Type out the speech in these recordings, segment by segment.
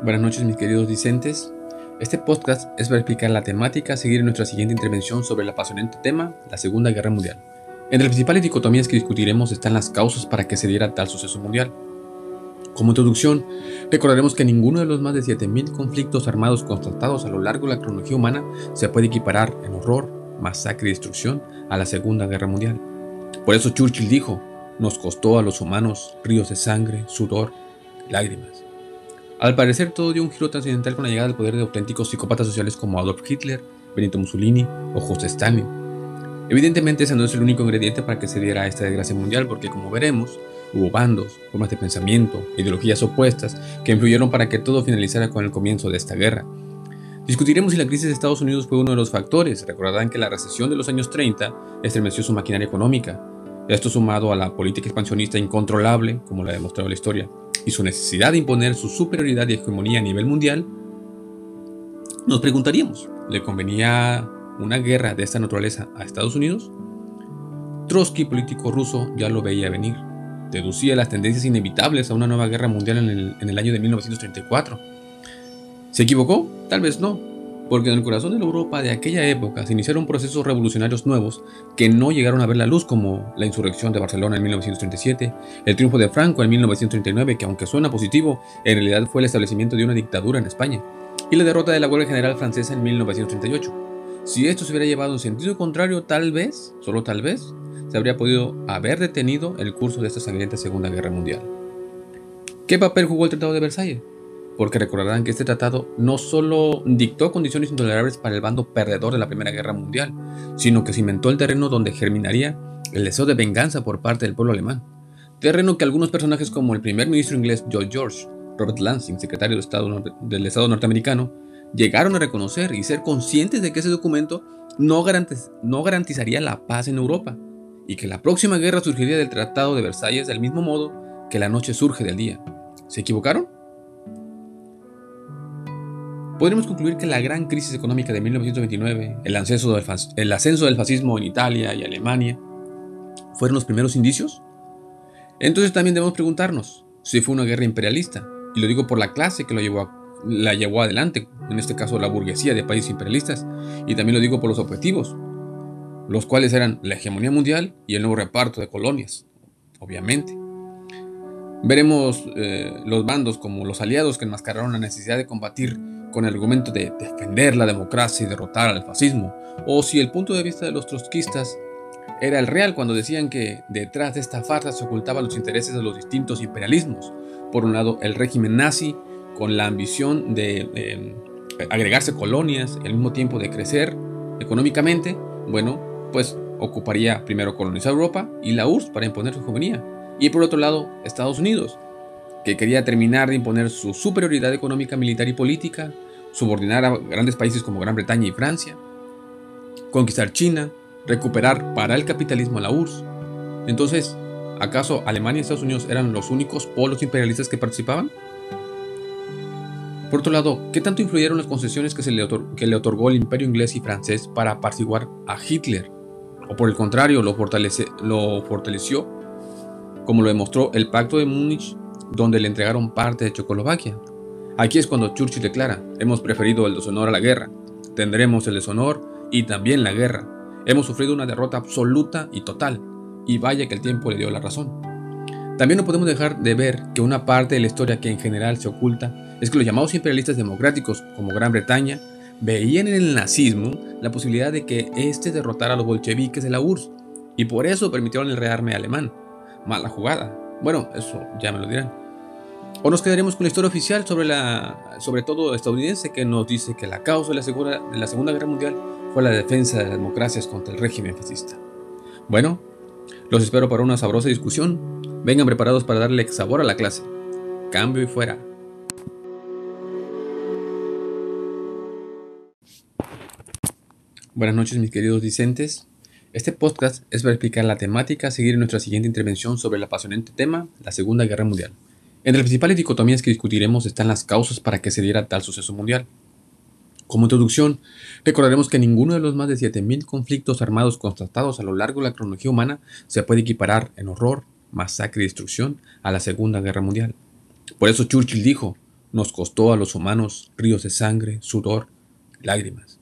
Buenas noches mis queridos discentes. Este podcast es para explicar la temática a seguir en nuestra siguiente intervención sobre el apasionante tema, la Segunda Guerra Mundial. Entre las principales dicotomías que discutiremos están las causas para que se diera tal suceso mundial. Como introducción, recordaremos que ninguno de los más de 7.000 conflictos armados constatados a lo largo de la cronología humana se puede equiparar en horror, masacre y destrucción a la Segunda Guerra Mundial. Por eso Churchill dijo, nos costó a los humanos ríos de sangre, sudor, lágrimas. Al parecer todo dio un giro trascendental con la llegada del poder de auténticos psicópatas sociales como Adolf Hitler, Benito Mussolini o José Stalin. Evidentemente ese no es el único ingrediente para que se diera esta desgracia mundial porque como veremos, hubo bandos, formas de pensamiento, ideologías opuestas que influyeron para que todo finalizara con el comienzo de esta guerra. Discutiremos si la crisis de Estados Unidos fue uno de los factores. Recordarán que la recesión de los años 30 estremeció su maquinaria económica. Esto sumado a la política expansionista incontrolable, como la ha demostrado la historia, y su necesidad de imponer su superioridad y hegemonía a nivel mundial, nos preguntaríamos, ¿le convenía una guerra de esta naturaleza a Estados Unidos? Trotsky, político ruso, ya lo veía venir. Deducía las tendencias inevitables a una nueva guerra mundial en el, año de 1934. ¿Se equivocó? Tal vez no, porque en el corazón de la Europa de aquella época se iniciaron procesos revolucionarios nuevos que no llegaron a ver la luz como la insurrección de Barcelona en 1937, el triunfo de Franco en 1939, que aunque suena positivo, en realidad fue el establecimiento de una dictadura en España, y la derrota de la huelga general francesa en 1938. Si esto se hubiera llevado en sentido contrario, tal vez, solo tal vez, se habría podido haber detenido el curso de esta sangrienta Segunda Guerra Mundial. ¿Qué papel jugó el Tratado de Versalles? Porque recordarán que este tratado no solo dictó condiciones intolerables para el bando perdedor de la Primera Guerra Mundial, sino que cimentó el terreno donde germinaría el deseo de venganza por parte del pueblo alemán. Terreno que algunos personajes como el primer ministro inglés George George, Robert Lansing, secretario de Estado del Estado norteamericano, llegaron a reconocer y ser conscientes de que ese documento no, no garantizaría la paz en Europa y que la próxima guerra surgiría del Tratado de Versalles del mismo modo que la noche surge del día. ¿Se equivocaron? Podríamos concluir que la gran crisis económica de 1929, el ascenso, del el ascenso del fascismo en Italia y Alemania, fueron los primeros indicios. Entonces también debemos preguntarnos si fue una guerra imperialista, y lo digo por la clase que lo llevó la llevó adelante, en este caso la burguesía de países imperialistas, y también lo digo por los objetivos, los cuales eran la hegemonía mundial y el nuevo reparto de colonias, obviamente. Veremos eh, los bandos como los aliados que enmascararon la necesidad de combatir con el argumento de defender la democracia y derrotar al fascismo, o si el punto de vista de los trotskistas era el real cuando decían que detrás de esta farsa se ocultaban los intereses de los distintos imperialismos. Por un lado, el régimen nazi, con la ambición de em, agregarse colonias al mismo tiempo de crecer económicamente, bueno, pues ocuparía primero colonizar Europa y la URSS para imponer su hegemonía. Y por otro lado, Estados Unidos, que quería terminar de imponer su superioridad económica, militar y política, subordinar a grandes países como Gran Bretaña y Francia, conquistar China, recuperar para el capitalismo la URSS. Entonces, ¿acaso Alemania y Estados Unidos eran los únicos polos imperialistas que participaban? Por otro lado, ¿qué tanto influyeron las concesiones que, se le, que le otorgó el imperio inglés y francés para apaciguar a Hitler? ¿O por el contrario, lo, lo fortaleció, como lo demostró el Pacto de Múnich donde le entregaron parte de Checoslovaquia. Aquí es cuando Churchill declara, hemos preferido el deshonor a la guerra, tendremos el deshonor y también la guerra. Hemos sufrido una derrota absoluta y total, y vaya que el tiempo le dio la razón. También no podemos dejar de ver que una parte de la historia que en general se oculta es que los llamados imperialistas democráticos, como Gran Bretaña, veían en el nazismo la posibilidad de que éste derrotara a los bolcheviques de la URSS, y por eso permitieron el rearme alemán. Mala jugada, bueno, eso ya me lo dirán. O nos quedaremos con la historia oficial sobre, la, sobre todo estadounidense que nos dice que la causa de la, la Segunda Guerra Mundial fue la defensa de las democracias contra el régimen fascista. Bueno, los espero para una sabrosa discusión. Vengan preparados para darle sabor a la clase. Cambio y fuera. Buenas noches mis queridos discentes. Este podcast es para explicar la temática a seguir en nuestra siguiente intervención sobre el apasionante tema, la Segunda Guerra Mundial. Entre las principales dicotomías que discutiremos están las causas para que se diera tal suceso mundial. Como introducción, recordaremos que ninguno de los más de 7.000 conflictos armados constatados a lo largo de la cronología humana se puede equiparar en horror, masacre y destrucción a la Segunda Guerra Mundial. Por eso Churchill dijo, nos costó a los humanos ríos de sangre, sudor, lágrimas.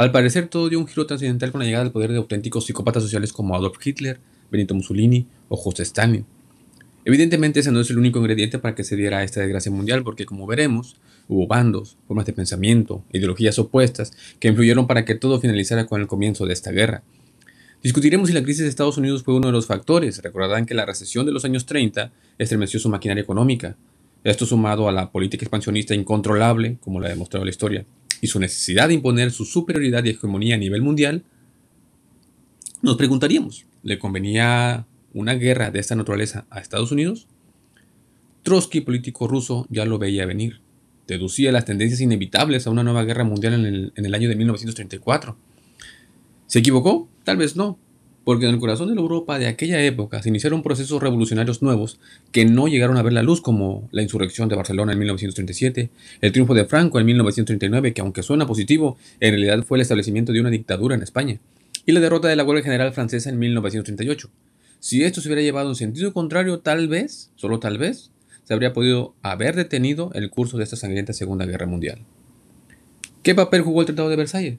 Al parecer todo dio un giro trascendental con la llegada del poder de auténticos psicópatas sociales como Adolf Hitler, Benito Mussolini o José Stalin. Evidentemente ese no es el único ingrediente para que se diera esta desgracia mundial, porque como veremos, hubo bandos, formas de pensamiento, ideologías opuestas que influyeron para que todo finalizara con el comienzo de esta guerra. Discutiremos si la crisis de Estados Unidos fue uno de los factores. Recordarán que la recesión de los años 30 estremeció su maquinaria económica. Esto sumado a la política expansionista incontrolable, como lo ha demostrado la historia, y su necesidad de imponer su superioridad y hegemonía a nivel mundial, nos preguntaríamos, ¿le convenía una guerra de esta naturaleza a Estados Unidos? Trotsky, político ruso, ya lo veía venir. Deducía las tendencias inevitables a una nueva guerra mundial en el, en el año de 1934. ¿Se equivocó? Tal vez no, porque en el corazón de la Europa de aquella época se iniciaron procesos revolucionarios nuevos que no llegaron a ver la luz como la insurrección de Barcelona en 1937, el triunfo de Franco en 1939, que aunque suena positivo, en realidad fue el establecimiento de una dictadura en España, y la derrota de la huelga general francesa en 1938. Si esto se hubiera llevado en sentido contrario, tal vez, solo tal vez, se habría podido haber detenido el curso de esta sangrienta Segunda Guerra Mundial. ¿Qué papel jugó el Tratado de Versalles?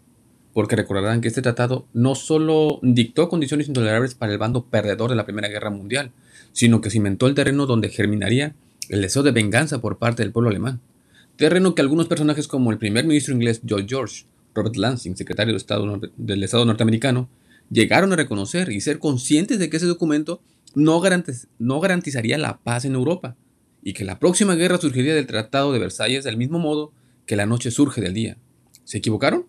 Porque recordarán que este tratado no solo dictó condiciones intolerables para el bando perdedor de la Primera Guerra Mundial, sino que cimentó el terreno donde germinaría el deseo de venganza por parte del pueblo alemán. Terreno que algunos personajes como el primer ministro inglés George George, Robert Lansing, secretario de Estado del Estado norteamericano, llegaron a reconocer y ser conscientes de que ese documento no, no garantizaría la paz en Europa y que la próxima guerra surgiría del Tratado de Versalles del mismo modo que la noche surge del día. ¿Se equivocaron?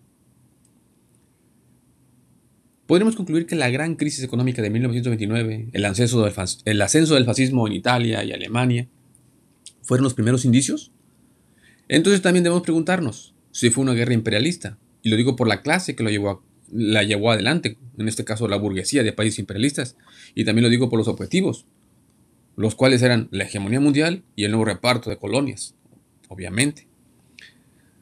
Podríamos concluir que la gran crisis económica de 1929, el ascenso, del el ascenso del fascismo en Italia y Alemania, fueron los primeros indicios. Entonces también debemos preguntarnos si fue una guerra imperialista, y lo digo por la clase que lo llevó la llevó adelante, en este caso la burguesía de países imperialistas, y también lo digo por los objetivos, los cuales eran la hegemonía mundial y el nuevo reparto de colonias, obviamente.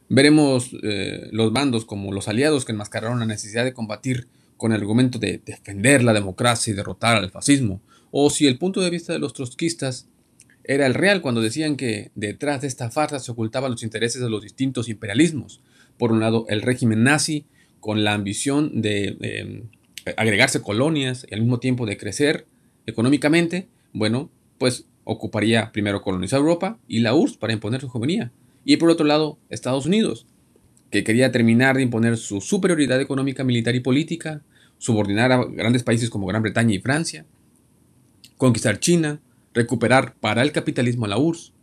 Veremos eh, los bandos como los aliados que enmascararon la necesidad de combatir con el argumento de defender la democracia y derrotar al fascismo, o si el punto de vista de los trotskistas era el real cuando decían que detrás de esta farsa se ocultaban los intereses de los distintos imperialismos. Por un lado, el régimen nazi, con la ambición de em, agregarse colonias y al mismo tiempo de crecer económicamente, bueno, pues ocuparía primero colonizar Europa y la URSS para imponer su hegemonía. Y por otro lado, Estados Unidos, que quería terminar de imponer su superioridad económica, militar y política, subordinar a grandes países como Gran Bretaña y Francia, conquistar China, recuperar para el capitalismo la URSS.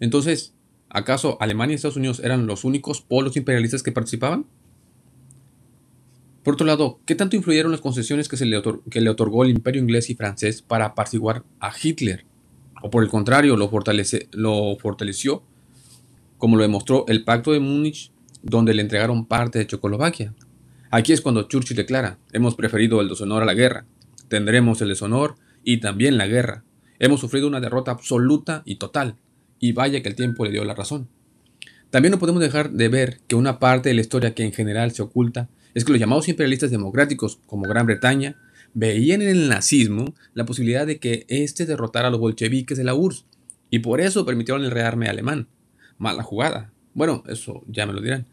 Entonces, ¿acaso Alemania y Estados Unidos eran los únicos polos imperialistas que participaban? Por otro lado, ¿qué tanto influyeron las concesiones que, se le, que le otorgó el imperio inglés y francés para apaciguar a Hitler? ¿O por el contrario, lo, lo fortaleció, como lo demostró el Pacto de Múnich, donde le entregaron parte de Checoslovaquia? Aquí es cuando Churchill declara, hemos preferido el deshonor a la guerra, tendremos el deshonor y también la guerra. Hemos sufrido una derrota absoluta y total, y vaya que el tiempo le dio la razón. También no podemos dejar de ver que una parte de la historia que en general se oculta es que los llamados imperialistas democráticos, como Gran Bretaña, veían en el nazismo la posibilidad de que éste derrotara a los bolcheviques de la URSS, y por eso permitieron el rearme alemán. Mala jugada. Bueno, eso ya me lo dirán.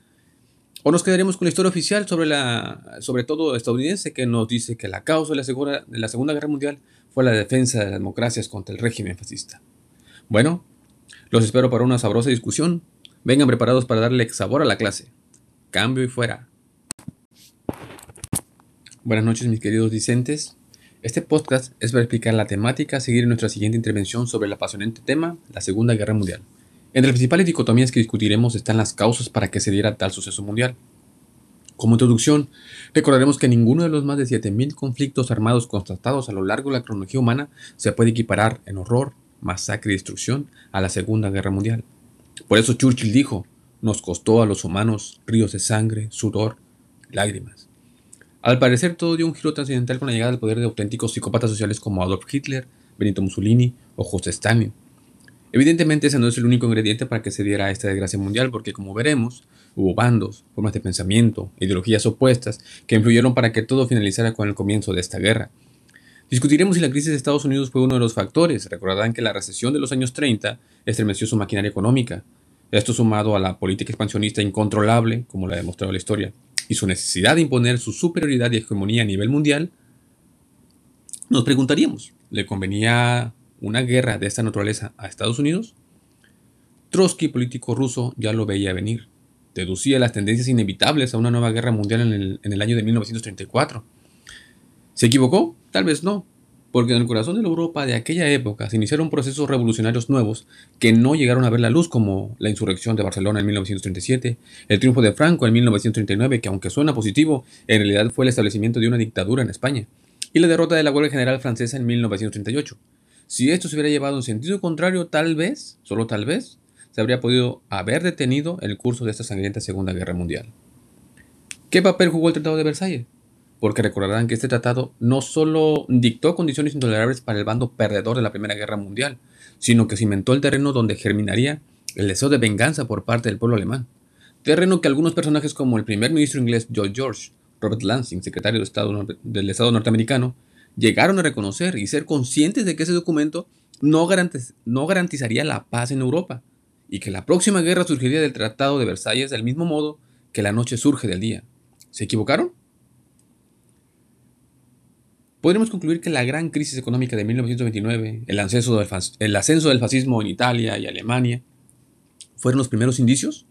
O nos quedaremos con la historia oficial sobre, la, sobre todo estadounidense que nos dice que la causa de la, de la Segunda Guerra Mundial fue la defensa de las democracias contra el régimen fascista. Bueno, los espero para una sabrosa discusión. Vengan preparados para darle sabor a la clase. Cambio y fuera. Buenas noches mis queridos discentes. Este podcast es para explicar la temática a seguir en nuestra siguiente intervención sobre el apasionante tema, la Segunda Guerra Mundial. Entre las principales dicotomías que discutiremos están las causas para que se diera tal suceso mundial. Como introducción, recordaremos que ninguno de los más de 7.000 conflictos armados constatados a lo largo de la cronología humana se puede equiparar en horror, masacre y destrucción a la Segunda Guerra Mundial. Por eso Churchill dijo, nos costó a los humanos ríos de sangre, sudor, lágrimas. Al parecer todo dio un giro trascendental con la llegada del poder de auténticos psicópatas sociales como Adolf Hitler, Benito Mussolini o José Stalin, Evidentemente ese no es el único ingrediente para que se diera esta desgracia mundial, porque como veremos, hubo bandos, formas de pensamiento, ideologías opuestas que influyeron para que todo finalizara con el comienzo de esta guerra. Discutiremos si la crisis de Estados Unidos fue uno de los factores. Recordarán que la recesión de los años 30 estremeció su maquinaria económica. Esto sumado a la política expansionista incontrolable, como la ha demostrado la historia, y su necesidad de imponer su superioridad y hegemonía a nivel mundial, nos preguntaríamos, ¿le convenía una guerra de esta naturaleza a Estados Unidos? Trotsky, político ruso, ya lo veía venir. Deducía las tendencias inevitables a una nueva guerra mundial en el, en el año de 1934. ¿Se equivocó? Tal vez no, porque en el corazón de la Europa de aquella época se iniciaron procesos revolucionarios nuevos que no llegaron a ver la luz como la insurrección de Barcelona en 1937, el triunfo de Franco en 1939, que aunque suena positivo, en realidad fue el establecimiento de una dictadura en España, y la derrota de la huelga general francesa en 1938. Si esto se hubiera llevado en sentido contrario, tal vez, solo tal vez, se habría podido haber detenido el curso de esta sangrienta Segunda Guerra Mundial. ¿Qué papel jugó el Tratado de Versalles? porque recordarán que este tratado no solo dictó condiciones intolerables para el bando perdedor de la Primera Guerra Mundial, sino que cimentó el terreno donde germinaría el deseo de venganza por parte del pueblo alemán. Terreno que algunos personajes como el primer ministro inglés George George, Robert Lansing, secretario de Estado del Estado norteamericano, llegaron a reconocer y ser conscientes de que ese documento no, garantizaría la paz en Europa y que la próxima guerra surgiría del Tratado de Versalles del mismo modo que la noche surge del día. ¿Se equivocaron? Podríamos concluir que la gran crisis económica de 1929, el ascenso, del el ascenso del fascismo en Italia y Alemania, fueron los primeros indicios.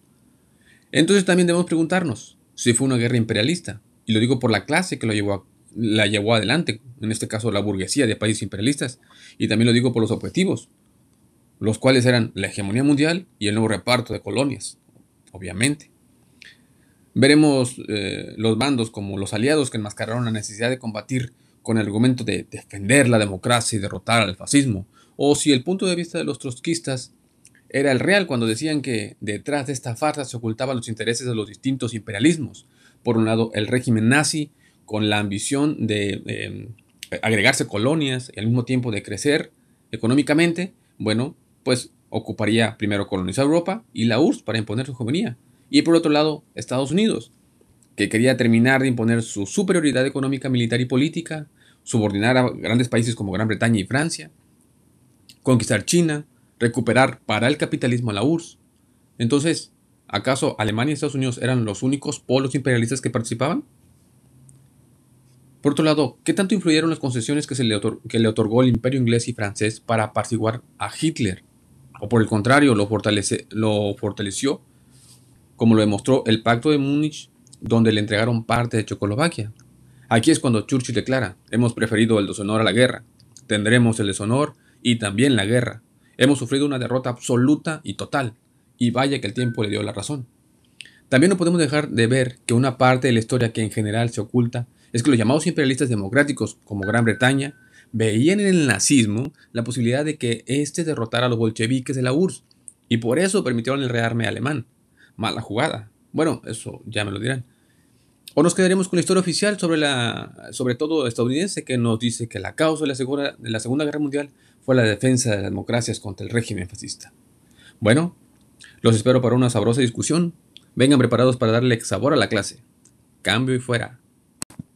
Entonces también debemos preguntarnos si fue una guerra imperialista, y lo digo por la clase que lo llevó la llevó adelante, en este caso la burguesía de países imperialistas, y también lo digo por los objetivos, los cuales eran la hegemonía mundial y el nuevo reparto de colonias, obviamente. Veremos eh, los bandos como los aliados que enmascararon la necesidad de combatir con el argumento de defender la democracia y derrotar al fascismo, o si el punto de vista de los trotskistas era el real cuando decían que detrás de esta farsa se ocultaban los intereses de los distintos imperialismos. Por un lado, el régimen nazi, con la ambición de em, agregarse colonias y al mismo tiempo de crecer económicamente, bueno, pues ocuparía primero colonizar Europa y la URSS para imponer su hegemonía. Y por otro lado, Estados Unidos, que quería terminar de imponer su superioridad económica, militar y política, subordinar a grandes países como Gran Bretaña y Francia, conquistar China, recuperar para el capitalismo la URSS. Entonces, ¿acaso Alemania y Estados Unidos eran los únicos polos imperialistas que participaban? Por otro lado, ¿qué tanto influyeron las concesiones que, se le, otorgó el imperio inglés y francés para apaciguar a Hitler? ¿O por el contrario, lo, lo fortaleció, como lo demostró el Pacto de Múnich donde le entregaron parte de Checoslovaquia. Aquí es cuando Churchill declara, hemos preferido el deshonor a la guerra, tendremos el deshonor y también la guerra. Hemos sufrido una derrota absoluta y total, y vaya que el tiempo le dio la razón. También no podemos dejar de ver que una parte de la historia que en general se oculta es que los llamados imperialistas democráticos, como Gran Bretaña, veían en el nazismo la posibilidad de que éste derrotara a los bolcheviques de la URSS, y por eso permitieron el rearme alemán. Mala jugada. Bueno, eso ya me lo dirán. O nos quedaremos con la historia oficial sobre, la, sobre todo estadounidense que nos dice que la causa de la, de la Segunda Guerra Mundial fue la defensa de las democracias contra el régimen fascista. Bueno, los espero para una sabrosa discusión. Vengan preparados para darle sabor a la clase. Cambio y fuera.